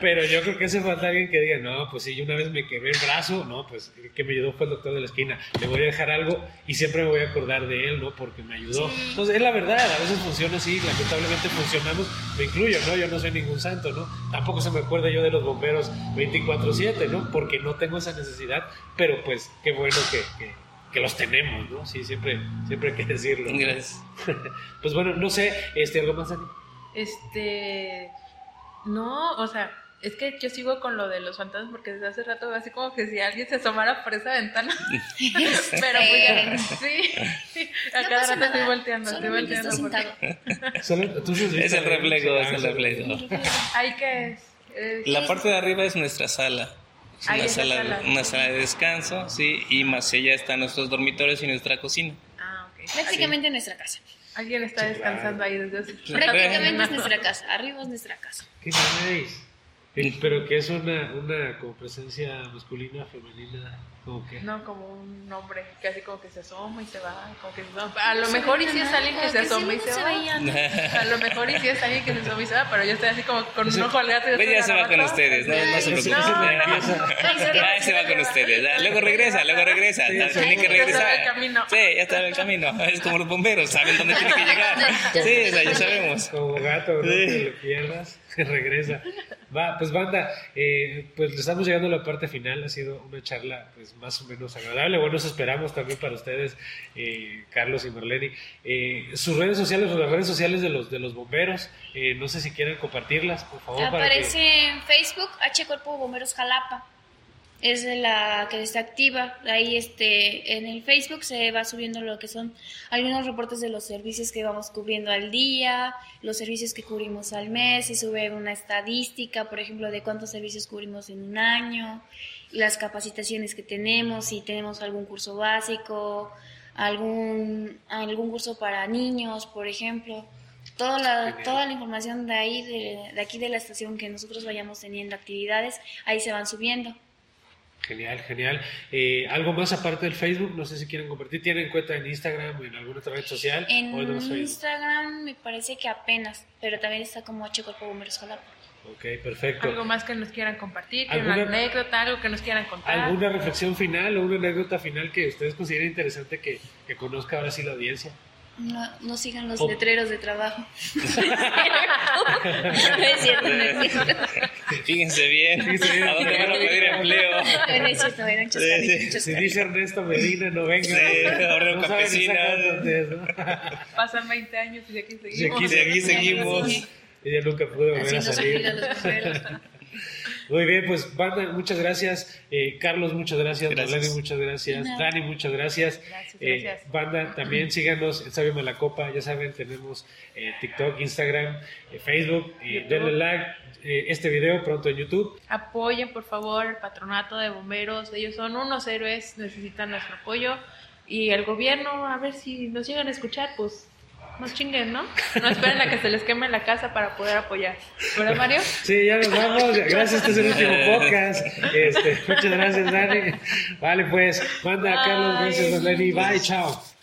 Pero yo creo que hace falta alguien que diga, no, pues si yo una vez me quebré el brazo, no, pues el que me ayudó fue el doctor de la esquina, le voy a dejar algo y siempre me voy a acordar de él, ¿no? Porque me ayudó. Entonces, es la verdad, a veces funciona así, lamentablemente funcionamos, me incluyo, ¿no? Yo no soy ningún santo, ¿no? Tampoco se me acuerda yo de los bomberos 24/7, ¿no? Porque no tengo esa necesidad, pero pues qué bueno que, que, los tenemos, ¿no? Sí, siempre, siempre hay que decirlo. Gracias. pues bueno, no sé, este, ¿algo más, Dani? Este, no, o sea, es que yo sigo con lo de los fantasmas porque desde hace rato veo así como que si alguien se asomara por esa ventana. Pero pues ya, sí. A cada rato estoy volteando, estoy volteando. es el reflejo, es el reflejo. ¿Ahí qué es? La parte de arriba es nuestra sala. Es una, sala, una sala de descanso, sí, y más allá están nuestros dormitorios y nuestra cocina. Ah, ok. Prácticamente nuestra casa. Alguien está descansando ahí desde hace Prácticamente es nuestra casa, arriba es nuestra casa. ¿Qué nice? Pero que es una, una como presencia masculina, femenina, como que... No, como un hombre que así como que se asoma y se va, como que A lo mejor y si es alguien que se asoma y se va. A lo mejor y si es alguien que se asoma y se va, pero yo estoy así como con un ojo al gato. Y ya se va con ustedes, no, no se preocupen. Se va con ustedes, luego regresa, luego regresa, tiene que regresar. Sí, ya está en el camino, es como los bomberos, saben dónde tiene que llegar. Sí, o sea, ya sabemos. Como gato, no te lo pierdas. Regresa. Va, pues banda, eh, pues estamos llegando a la parte final. Ha sido una charla pues más o menos agradable. Bueno, eso esperamos también para ustedes, eh, Carlos y Marlene. Eh, sus redes sociales o las redes sociales de los de los bomberos, no sé si quieren compartirlas, por favor. Aparece en Facebook H Cuerpo Bomberos Jalapa es la que está activa. Ahí este, en el Facebook se va subiendo lo que son algunos reportes de los servicios que vamos cubriendo al día, los servicios que cubrimos al mes, se sube una estadística, por ejemplo, de cuántos servicios cubrimos en un año, las capacitaciones que tenemos, si tenemos algún curso básico, algún, algún curso para niños, por ejemplo. Toda la, toda la información de ahí, de, de aquí de la estación que nosotros vayamos teniendo actividades, ahí se van subiendo. Genial, genial. Eh, ¿Algo más aparte del Facebook? No sé si quieren compartir. ¿Tienen cuenta en Instagram o en alguna otra red social? En Instagram me parece que apenas, pero también está como H Cuerpo Bomberos Jalapa. Ok, perfecto. ¿Algo más que nos quieran compartir? ¿Alguna anécdota? ¿Algo que nos quieran contar? ¿Alguna reflexión final o una anécdota final que ustedes consideren interesante que, que conozca ahora sí la audiencia? No, no sigan los letreros de trabajo. no es cierto, no es cierto. Fíjense bien, ¿a dónde van a pedir empleo? No es cierto, eran sí, sí. Si dice Ernesto Medina, no venga. Sí, ahora no campesina. Pasan 20 años y aquí seguimos. Y aquí, aquí seguimos. Ella nunca pudo volver a salir. Muy bien, pues banda, muchas gracias. Eh, Carlos, muchas gracias. Marlene, muchas gracias. Dani, muchas gracias. gracias, eh, banda, también síganos en Sabio Malacopa. Ya saben, tenemos eh, TikTok, Instagram, Facebook. denle like este video pronto en YouTube. Apoyen, por favor, el patronato de bomberos. Ellos son unos héroes, necesitan nuestro apoyo. Y el gobierno, a ver si nos llegan a escuchar, pues no chinguen, ¿no? No esperen a que se les queme la casa para poder apoyar. ¿Verdad, Mario? Sí, ya nos vamos. Gracias, este es el último podcast. Este, muchas gracias, Dani. Vale, pues, manda a Carlos, gracias, Lenny. Bye, chao.